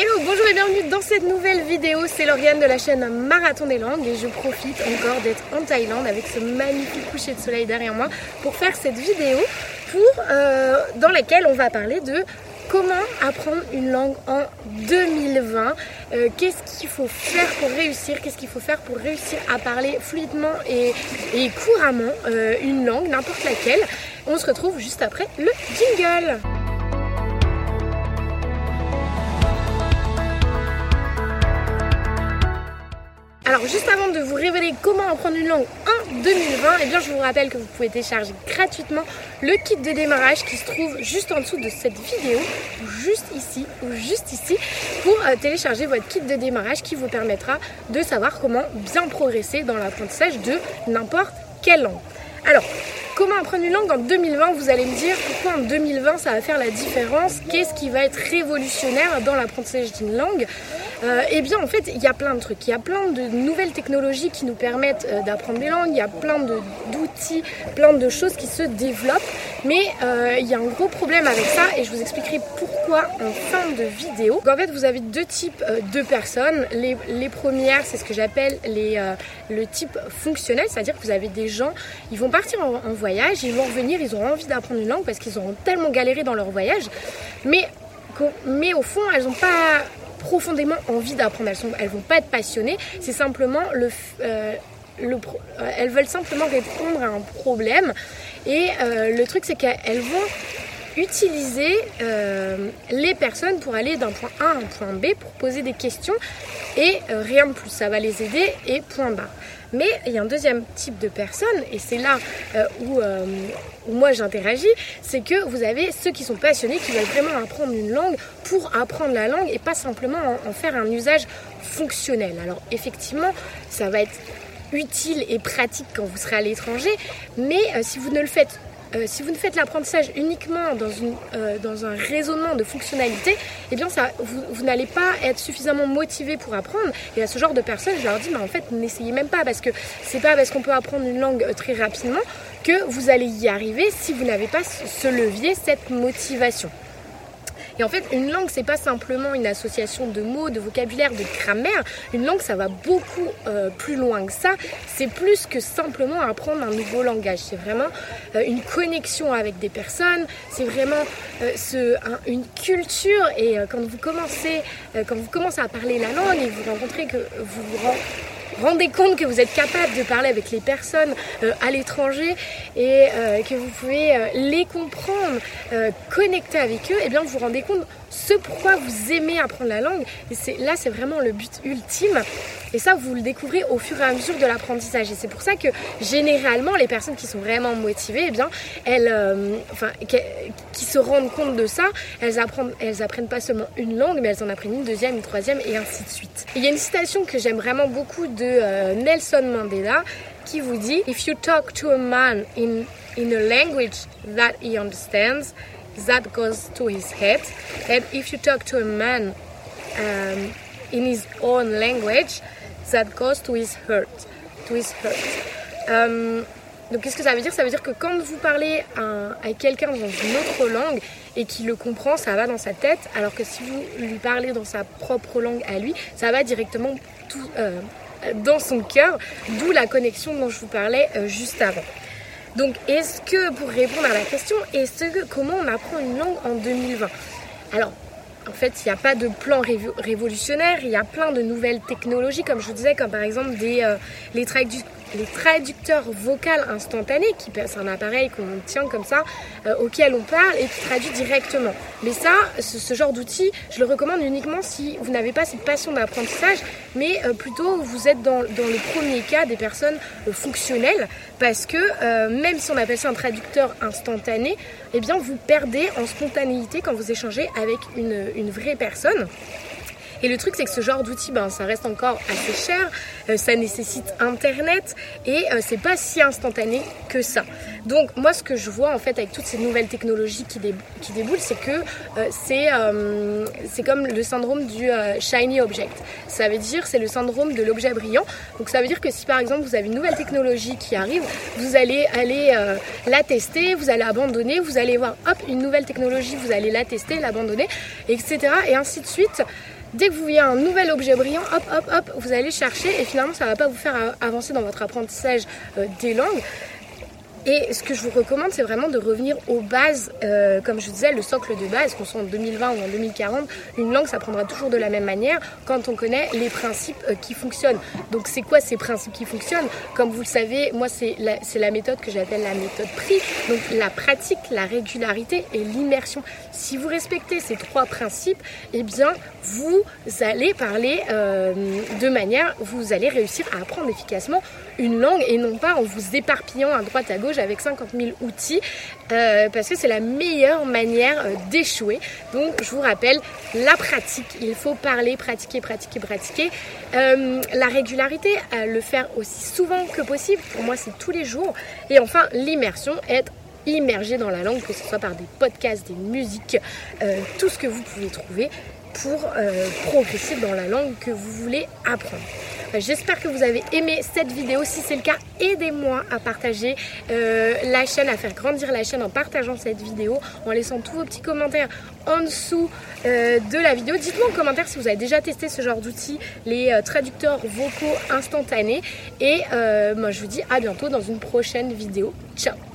Hello, bonjour et bienvenue dans cette nouvelle vidéo. C'est Lauriane de la chaîne Marathon des Langues et je profite encore d'être en Thaïlande avec ce magnifique coucher de soleil derrière moi pour faire cette vidéo pour, euh, dans laquelle on va parler de comment apprendre une langue en 2020. Euh, qu'est-ce qu'il faut faire pour réussir? Qu'est-ce qu'il faut faire pour réussir à parler fluidement et, couramment euh, une langue, n'importe laquelle? On se retrouve juste après le jingle. Alors juste avant de vous révéler comment apprendre une langue en 2020, eh bien je vous rappelle que vous pouvez télécharger gratuitement le kit de démarrage qui se trouve juste en dessous de cette vidéo, juste ici, ou juste ici, pour euh, télécharger votre kit de démarrage qui vous permettra de savoir comment bien progresser dans l'apprentissage de n'importe quelle langue. Alors, comment apprendre une langue en 2020 Vous allez me dire pourquoi en 2020 ça va faire la différence Qu'est-ce qui va être révolutionnaire dans l'apprentissage d'une langue? Euh, Eh bien, en fait, il y a plein de trucs. Il y a plein de nouvelles technologies qui nous permettent euh, d'apprendre des langues. Il y a plein d'outils, plein de choses qui se développent. Mais euh, il y a un gros problème avec ça et je vous expliquerai pourquoi en fin de vidéo. en fait, vous avez deux types de personnes. Les, premières, c'est ce que j'appelle le type fonctionnel, c'est-à-dire que vous avez des gens, ils vont partir en, voyage, ils vont revenir, ils ont envie d'apprendre une langue parce qu'ils auront tellement galéré dans leur voyage. Mais mais au fond, elles n'ont pas profondément envie d'apprendre. Elles sont, elles vont pas être passionnées. C'est simplement le, euh, le euh, elles veulent simplement répondre à un problème. Et euh, le truc, c'est qu'elles vont utiliser les personnes pour aller d'un point A à un point B pour poser des questions et rien de plus. Ça va les aider et point barre. Mais il y a un deuxième type de personnes, et c'est là euh, euh, où, moi j'interagis, c'est que vous avez ceux qui sont passionnés, qui veulent vraiment apprendre une langue pour apprendre la langue et pas simplement en, faire un usage fonctionnel. Alors effectivement, ça va être utile et pratique quand vous serez à l'étranger, mais euh, si vous ne le faites euh, si vous ne faites l'apprentissage uniquement dans, une, euh, dans un raisonnement de fonctionnalité, eh bien ça, vous, n'allez pas être suffisamment motivé pour apprendre. Et à ce genre de personnes, je leur dis, mais en fait, n'essayez même pas parce que c'est pas parce qu'on peut apprendre une langue euh, très rapidement que vous allez y arriver si vous n'avez pas ce levier, cette motivation. Et en fait, une langue, c'est pas simplement une association de mots, de vocabulaire, de grammaire. Une langue, ça va beaucoup euh, plus loin que ça. C'est plus que simplement apprendre un nouveau langage. C'est vraiment euh, une connexion avec des personnes. C'est vraiment euh, une culture. Et quand vous commencez, quand vous commencez à parler la langue et vous rencontrez que vous vous rendez compte que vous êtes capable de parler avec les personnes euh, à l'étranger et euh, que vous pouvez euh, les comprendre, connecter avec eux, et eh bien vous vous rendez compte ce pourquoi vous aimez apprendre la langue. Et là, c'est vraiment le but ultime. Et ça, vous le découvrez au fur et à mesure de l'apprentissage. Et c'est pour ça que généralement, les personnes qui sont vraiment motivées, eh bien, elles, enfin, qui, se rendent compte de ça, elles apprennent, pas seulement une langue, mais elles en apprennent une deuxième, une troisième, et ainsi de suite. il y a une citation que j'aime vraiment beaucoup euh, Nelson Mandela qui vous dit If you talk to a man in, in a language that he understands, that goes to his head. And if you talk to a man um, in his own language, that goes to his heart. To his heart. Um, donc qu'est-ce que ça veut dire? Ça veut dire que quand vous parlez à, à quelqu'un dans une autre langue et qu'il le comprend, ça va dans sa tête, alors que si vous lui parlez dans sa propre langue à lui, ça va directement tout, euh, dans son cœur, d'où la connexion dont je vous parlais euh, juste avant. Donc, est-ce que, pour répondre à la question, est-ce que comment on apprend une langue en 2020 Alors, en fait, il n'y a pas de plan révolutionnaire, il y a plein de nouvelles technologies, comme je vous disais, comme par exemple euh, les, les traducteurs vocaux instantanés, qui c'est un appareil qu'on tient comme ça, euh, auquel on parle et qui traduit directement. Mais ça, ce, genre d'outil, je le recommande uniquement si vous n'avez pas cette passion d'apprentissage, mais euh, plutôt vous êtes dans, le premier cas des personnes euh, fonctionnelles, parce que même si on appelle ça un traducteur instantané, eh bien vous perdez en spontanéité quand vous échangez avec une vraie personne. Et le truc, c'est que ce genre d'outil, ben, ça reste encore assez cher, euh, ça nécessite Internet et euh, c'est pas si instantané que ça. Donc, moi, ce que je vois en fait avec toutes ces nouvelles technologies qui, déboulent, c'est que euh, c'est c'est comme le syndrome du shiny object. Ça veut dire, c'est le syndrome de l'objet brillant. Donc, ça veut dire que si par exemple vous avez une nouvelle technologie qui arrive, vous allez aller la tester, vous allez abandonner, vous allez voir, hop, une nouvelle technologie, vous allez la tester, l'abandonner, etc. Et ainsi de suite. Dès que vous voyez un nouvel objet brillant, hop, hop, hop, vous allez chercher et finalement ça ne va pas vous faire avancer dans votre apprentissage euh, des langues. Et ce que je vous recommande, c'est vraiment de revenir aux bases, euh, comme je disais, le socle de base, qu'on soit en 2020 ou en 2040, une langue s'apprendra toujours de la même manière quand on connaît les principes euh, qui fonctionnent. Donc c'est quoi ces principes qui fonctionnent? Comme vous le savez, moi c'est la, la méthode que j'appelle la méthode PRI, donc la pratique, la régularité et l'immersion. Si vous respectez ces trois principes, eh bien vous allez parler euh, de manière, vous allez réussir à apprendre efficacement une langue et non pas en vous éparpillant à droite à gauche avec 50 000 outils euh, parce que c'est la meilleure manière euh, d'échouer. Donc je vous rappelle la pratique, il faut parler, pratiquer, pratiquer, pratiquer. la régularité, le faire aussi souvent que possible, pour moi c'est tous les jours. Et enfin l'immersion, être immergé dans la langue, que ce soit par des podcasts, des musiques, tout ce que vous pouvez trouver pour euh, progresser dans la langue que vous voulez apprendre. Euh, j'espère que vous avez aimé cette vidéo. Si c'est le cas, aidez-moi à partager euh, la chaîne, à faire grandir la chaîne en partageant cette vidéo, en laissant tous vos petits commentaires en dessous de la vidéo. Dites-moi en commentaire si vous avez déjà testé ce genre d'outils, les traducteurs vocaux instantanés. Et moi, je vous dis à bientôt dans une prochaine vidéo. Ciao